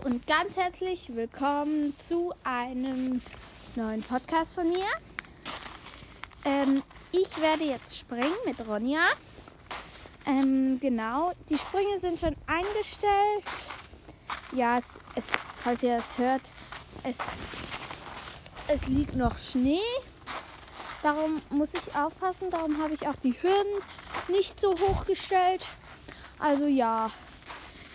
Und ganz herzlich willkommen zu einem neuen Podcast von mir. Ähm, ich werde jetzt springen mit Ronja. Ähm, genau, die Sprünge sind schon eingestellt. Ja, es, es, falls ihr das hört, es, es liegt noch Schnee. Darum muss ich aufpassen. Darum habe ich auch die Hürden nicht so hoch gestellt. Also ja,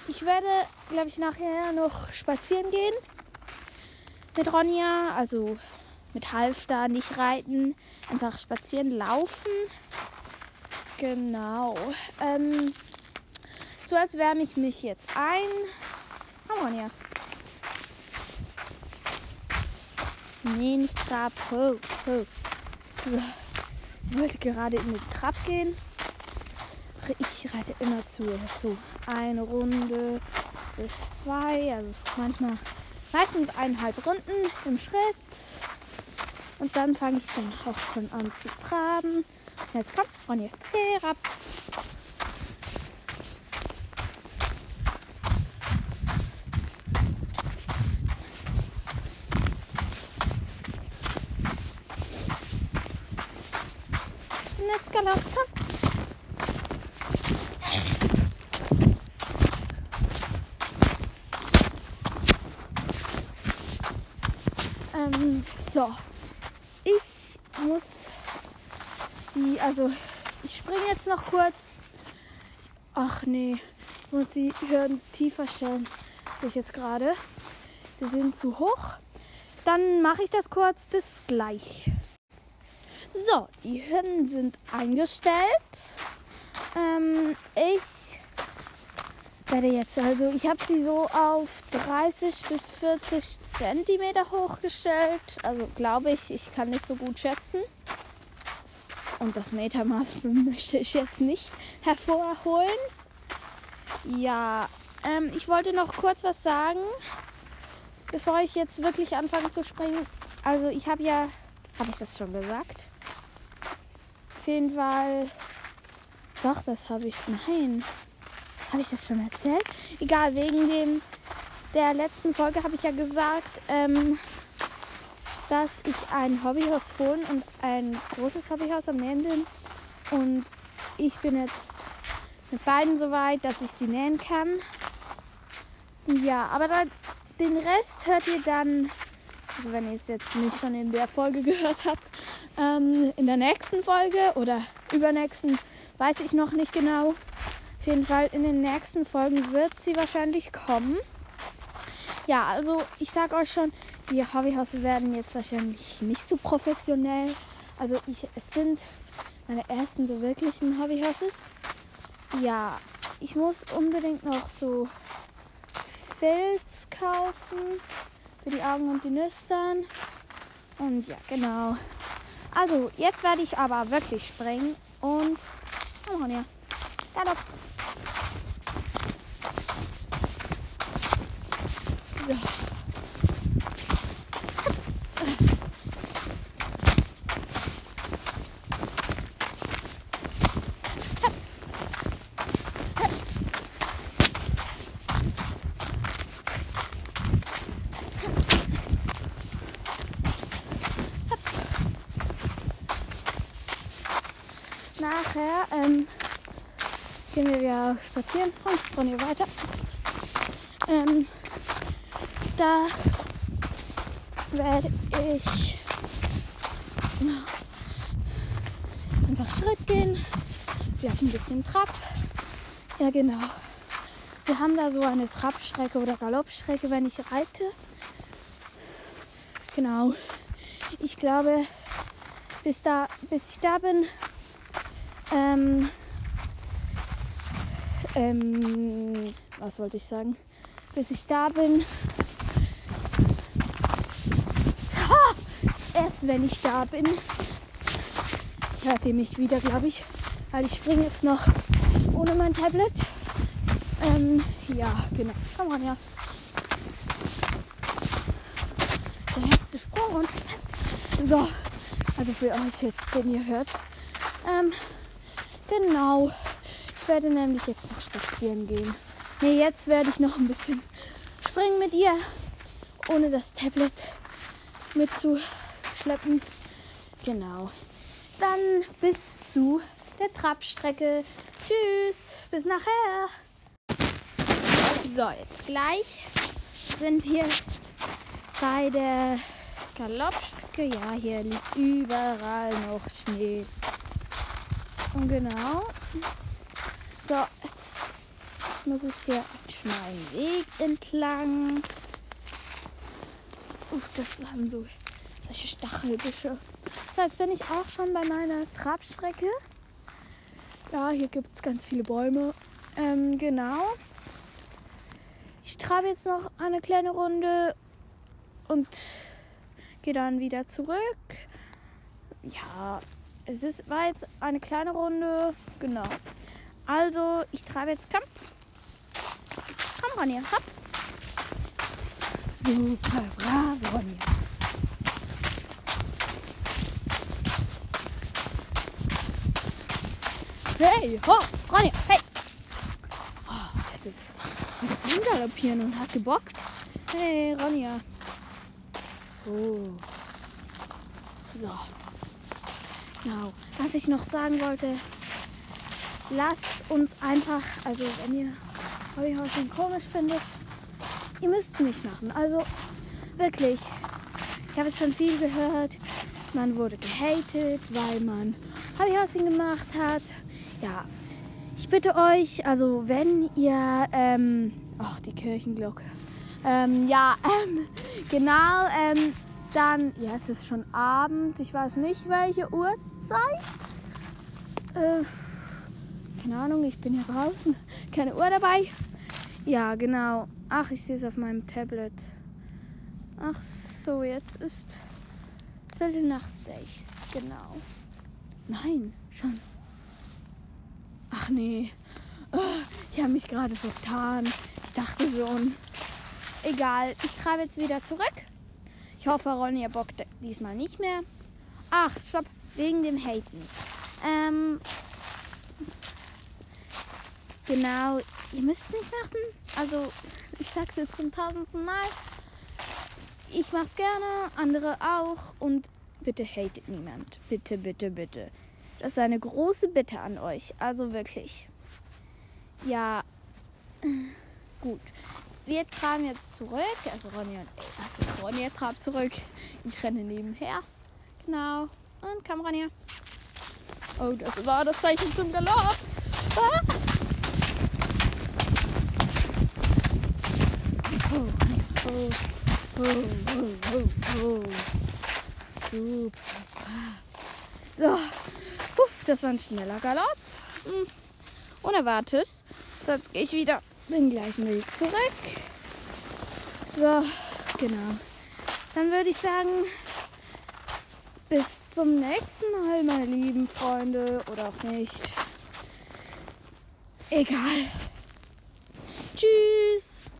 ich werde, glaube ich, nachher noch spazieren gehen mit Ronja. Also mit Halfter, nicht reiten, einfach spazieren, laufen. Genau. Ähm, zuerst wärme ich mich jetzt ein. Komm, Ronja. Nee, nicht Trab. Ho, ho. So. Ich wollte gerade in den Trab gehen ich reite immer zu. So eine Runde bis zwei, also manchmal meistens eineinhalb Runden im Schritt. Und dann fange ich dann auch schon an zu traben. Jetzt kommt Ronja, dreh ab. Und jetzt galopp, komm. Ähm, so. Ich muss sie, also ich springe jetzt noch kurz. Ach nee, muss die Hürden tiefer stellen. Sehe ich jetzt gerade. Sie sind zu hoch. Dann mache ich das kurz. Bis gleich. So, die Hürden sind eingestellt. Ähm, ich werde jetzt, also ich habe sie so auf 30 bis 40 Zentimeter hochgestellt. Also glaube ich, ich kann nicht so gut schätzen. Und das Metermaß möchte ich jetzt nicht hervorholen. Ja, ähm, ich wollte noch kurz was sagen, bevor ich jetzt wirklich anfange zu springen. Also ich habe ja, habe ich das schon gesagt? Auf jeden Fall, doch, das habe ich, nein. Habe ich das schon erzählt? Egal, wegen dem der letzten Folge habe ich ja gesagt, ähm, dass ich ein Hobbyhaus Fohlen und ein großes Hobbyhaus am Nähen bin. Und ich bin jetzt mit beiden so weit, dass ich sie nähen kann. Ja, aber da, den Rest hört ihr dann, also wenn ihr es jetzt nicht schon in der Folge gehört habt, ähm, in der nächsten Folge oder übernächsten, weiß ich noch nicht genau jeden Fall in den nächsten Folgen wird sie wahrscheinlich kommen. Ja, also ich sag euch schon, die Hobbyhäuser werden jetzt wahrscheinlich nicht so professionell. Also ich, es sind meine ersten so wirklichen Hobbyhorses. Ja, ich muss unbedingt noch so Filz kaufen für die Augen und die Nüstern. Und ja, genau. Also, jetzt werde ich aber wirklich springen und. Oh, ja. Ja, So. Nachher ähm, gehen wir wieder spazieren und von hier weiter. Ähm, da werde ich einfach Schritt gehen, vielleicht ein bisschen Trab. Ja, genau. Wir haben da so eine Trabstrecke oder Galoppstrecke, wenn ich reite. Genau. Ich glaube, bis, da, bis ich da bin, ähm, ähm, was wollte ich sagen? Bis ich da bin, wenn ich da bin, hört ihr mich wieder, glaube ich. Weil ich springe jetzt noch ohne mein Tablet. Ähm, ja, genau. Komm on, ja. Der letzte Sprung und so. Also für euch jetzt, den ihr hört. Ähm, genau. Ich werde nämlich jetzt noch spazieren gehen. Ne, jetzt werde ich noch ein bisschen springen mit ihr, ohne das Tablet mitzuschleppen. Genau. Dann bis zu der Trabstrecke. Tschüss, bis nachher. So, jetzt gleich sind wir bei der Galoppstrecke. Ja, hier liegt überall noch Schnee. Und genau. So, jetzt, jetzt muss ich hier einen schmalen Weg entlang. Uff, das waren so solche Stachelbüsche. So, jetzt bin ich auch schon bei meiner Trabstrecke. Ja, hier gibt es ganz viele Bäume. Ähm, genau. Ich trabe jetzt noch eine kleine Runde und gehe dann wieder zurück. Ja, es ist, war jetzt eine kleine Runde. Genau. Also, ich treibe jetzt. Komm. Komm, Ronja. Hopp. Super, bravo, Ronja. Hey, ho, Ronja, hey. Oh, sie hat jetzt galoppieren und hat gebockt. Hey, Ronja. Oh. So. Genau. Was ich noch sagen wollte, lasst uns einfach, also wenn ihr Hobbyhousing komisch findet, ihr müsst es nicht machen. Also wirklich, ich habe jetzt schon viel gehört, man wurde gehatet, weil man Hobbyhousing gemacht hat. Ja, ich bitte euch, also wenn ihr, ähm, ach die Kirchenglocke, ähm, ja, ähm, genau, ähm, dann, ja, es ist schon Abend. Ich weiß nicht, welche Uhrzeit. Äh, keine Ahnung, ich bin hier draußen. Keine Uhr dabei. Ja, genau. Ach, ich sehe es auf meinem Tablet. Ach so, jetzt ist Viertel nach sechs. Genau. Nein, schon. Ach nee. Oh, ich habe mich gerade vertan. Ich dachte schon. Egal, ich treibe jetzt wieder zurück. Ich hoffe, Ronja bockt diesmal nicht mehr. Ach, stopp, wegen dem Haten. Ähm, genau, ihr müsst nicht machen. Also, ich sag's jetzt zum tausendsten Mal. Ich mach's gerne, andere auch. Und bitte hatet niemand. Bitte, bitte, bitte. Das ist eine große Bitte an euch. Also wirklich. Ja, gut. Wir traben jetzt zurück. Also Ronja und also Ronja trabt zurück. Ich renne nebenher. Genau. Und komm Ronja. Oh, das war das Zeichen zum Galopp. Ah. Oh, oh, oh, oh, oh, oh. Super. So. Das war ein schneller Galopp. Hm. Unerwartet. So, jetzt gehe ich wieder den gleichen Weg zurück. So, genau. Dann würde ich sagen, bis zum nächsten Mal, meine lieben Freunde. Oder auch nicht. Egal. Tschüss.